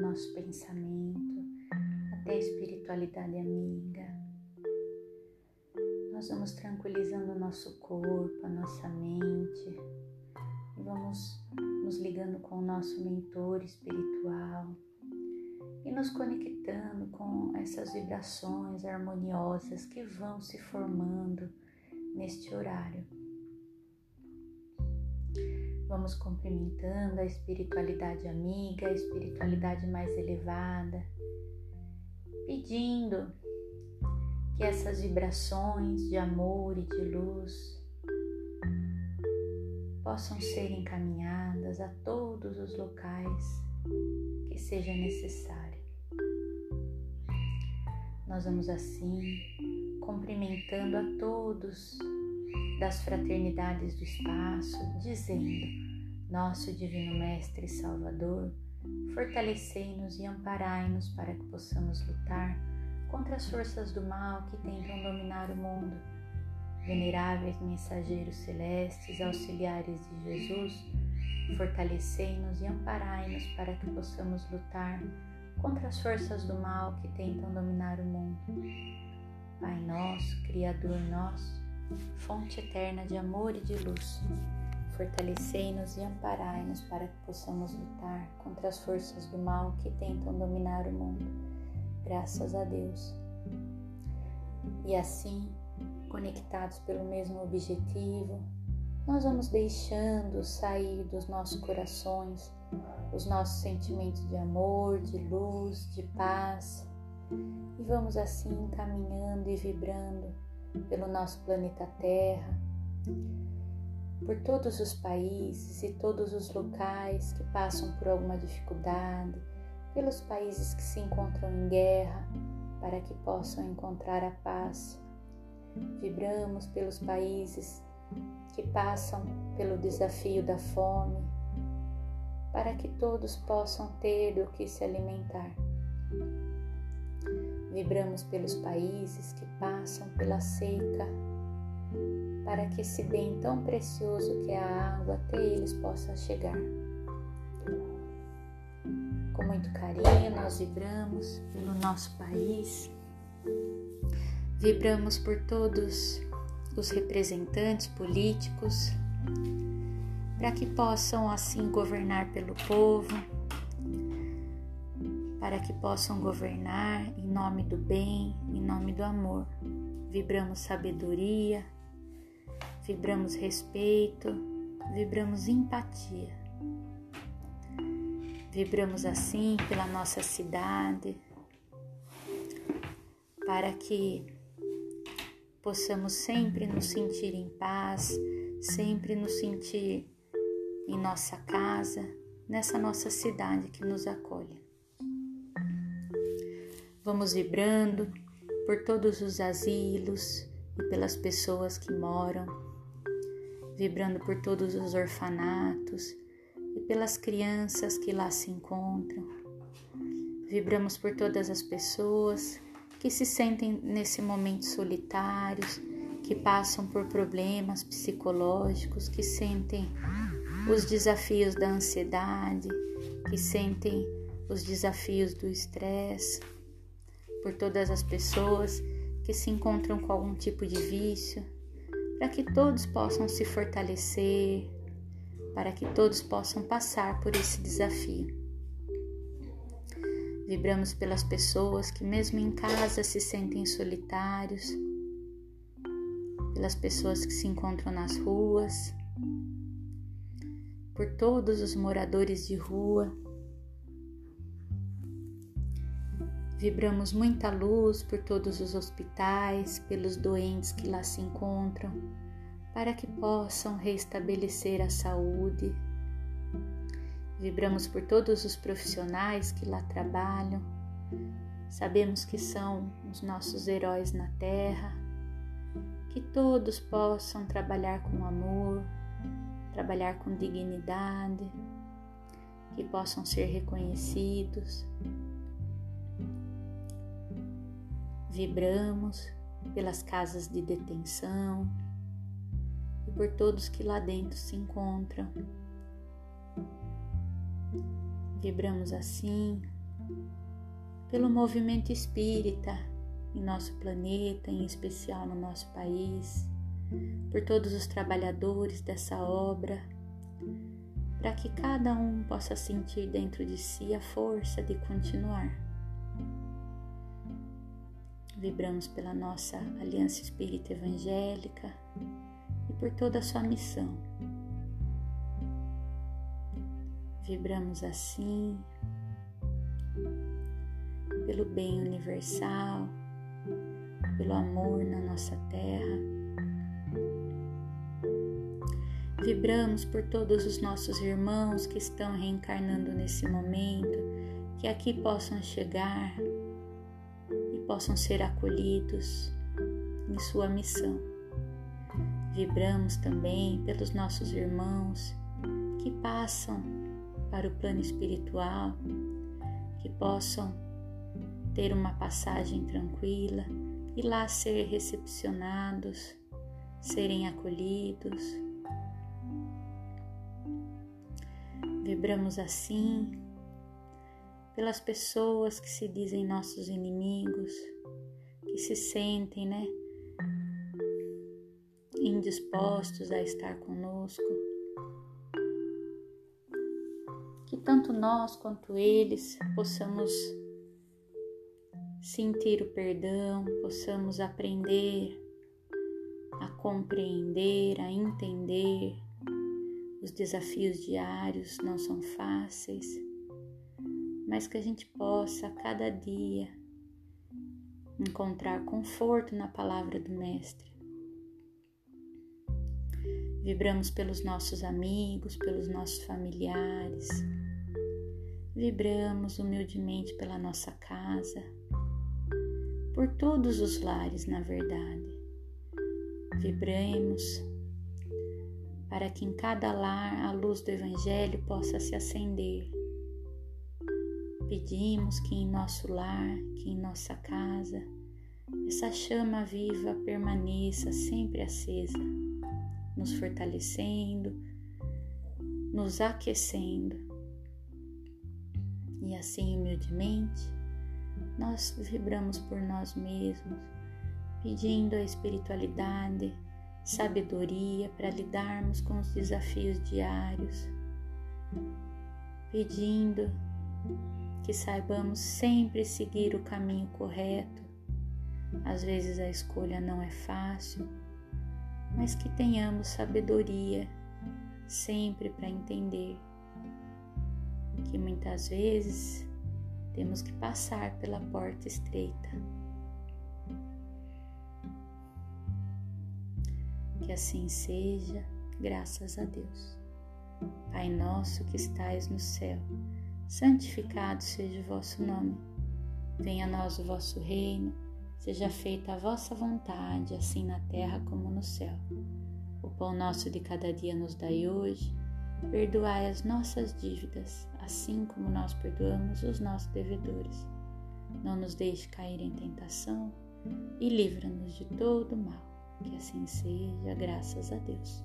nosso pensamento até a espiritualidade amiga. Nós vamos tranquilizando o nosso corpo, a nossa mente e vamos nos ligando com o nosso mentor espiritual e nos conectando com essas vibrações harmoniosas que vão se formando neste horário. Vamos cumprimentando a espiritualidade amiga, a espiritualidade mais elevada, pedindo que essas vibrações de amor e de luz possam ser encaminhadas a todos os locais que seja necessário. Nós vamos assim cumprimentando a todos das fraternidades do espaço, dizendo: Nosso Divino Mestre e Salvador, fortalecei-nos e amparai-nos para que possamos lutar contra as forças do mal que tentam dominar o mundo. Veneráveis mensageiros celestes, auxiliares de Jesus, fortalecei-nos e amparai-nos para que possamos lutar contra as forças do mal que tentam dominar o mundo. Pai nosso, Criador nosso, fonte eterna de amor e de luz. Fortalecei-nos e amparai-nos para que possamos lutar contra as forças do mal que tentam dominar o mundo. Graças a Deus. E assim, conectados pelo mesmo objetivo, nós vamos deixando sair dos nossos corações os nossos sentimentos de amor, de luz, de paz, e vamos assim caminhando e vibrando pelo nosso planeta Terra, por todos os países e todos os locais que passam por alguma dificuldade, pelos países que se encontram em guerra, para que possam encontrar a paz. Vibramos pelos países que passam pelo desafio da fome, para que todos possam ter do que se alimentar. Vibramos pelos países que passam pela seca, para que esse bem tão precioso que é a água até eles possa chegar. Com muito carinho, nós vibramos pelo nosso país, vibramos por todos os representantes políticos, para que possam assim governar pelo povo para que possam governar em nome do bem, em nome do amor. Vibramos sabedoria, vibramos respeito, vibramos empatia. Vibramos assim pela nossa cidade, para que possamos sempre nos sentir em paz, sempre nos sentir em nossa casa, nessa nossa cidade que nos acolhe. Vamos vibrando por todos os asilos e pelas pessoas que moram, vibrando por todos os orfanatos e pelas crianças que lá se encontram. Vibramos por todas as pessoas que se sentem nesse momento solitários, que passam por problemas psicológicos, que sentem os desafios da ansiedade, que sentem os desafios do estresse por todas as pessoas que se encontram com algum tipo de vício, para que todos possam se fortalecer, para que todos possam passar por esse desafio. Vibramos pelas pessoas que, mesmo em casa, se sentem solitários, pelas pessoas que se encontram nas ruas, por todos os moradores de rua Vibramos muita luz por todos os hospitais, pelos doentes que lá se encontram, para que possam restabelecer a saúde. Vibramos por todos os profissionais que lá trabalham. Sabemos que são os nossos heróis na terra. Que todos possam trabalhar com amor, trabalhar com dignidade, que possam ser reconhecidos Vibramos pelas casas de detenção e por todos que lá dentro se encontram. Vibramos assim pelo movimento espírita em nosso planeta, em especial no nosso país, por todos os trabalhadores dessa obra, para que cada um possa sentir dentro de si a força de continuar. Vibramos pela nossa Aliança Espírita Evangélica e por toda a sua missão. Vibramos assim pelo bem universal, pelo amor na nossa terra. Vibramos por todos os nossos irmãos que estão reencarnando nesse momento, que aqui possam chegar possam ser acolhidos em sua missão. Vibramos também pelos nossos irmãos que passam para o plano espiritual, que possam ter uma passagem tranquila e lá ser recepcionados, serem acolhidos. Vibramos assim pelas pessoas que se dizem nossos inimigos, que se sentem, né, indispostos a estar conosco. Que tanto nós quanto eles possamos sentir o perdão, possamos aprender a compreender, a entender. Os desafios diários não são fáceis, mas que a gente possa a cada dia encontrar conforto na palavra do Mestre. Vibramos pelos nossos amigos, pelos nossos familiares. Vibramos humildemente pela nossa casa por todos os lares, na verdade. Vibremos para que em cada lar a luz do Evangelho possa se acender. Pedimos que em nosso lar, que em nossa casa, essa chama viva permaneça sempre acesa, nos fortalecendo, nos aquecendo. E assim, humildemente, nós vibramos por nós mesmos, pedindo a espiritualidade, sabedoria para lidarmos com os desafios diários, pedindo que saibamos sempre seguir o caminho correto. Às vezes a escolha não é fácil, mas que tenhamos sabedoria sempre para entender que muitas vezes temos que passar pela porta estreita. Que assim seja, graças a Deus. Pai nosso que estais no céu, santificado seja o vosso nome. Venha a nós o vosso reino, seja feita a vossa vontade, assim na terra como no céu. O pão nosso de cada dia nos dai hoje, perdoai as nossas dívidas, assim como nós perdoamos os nossos devedores. Não nos deixe cair em tentação e livra-nos de todo mal. Que assim seja, graças a Deus.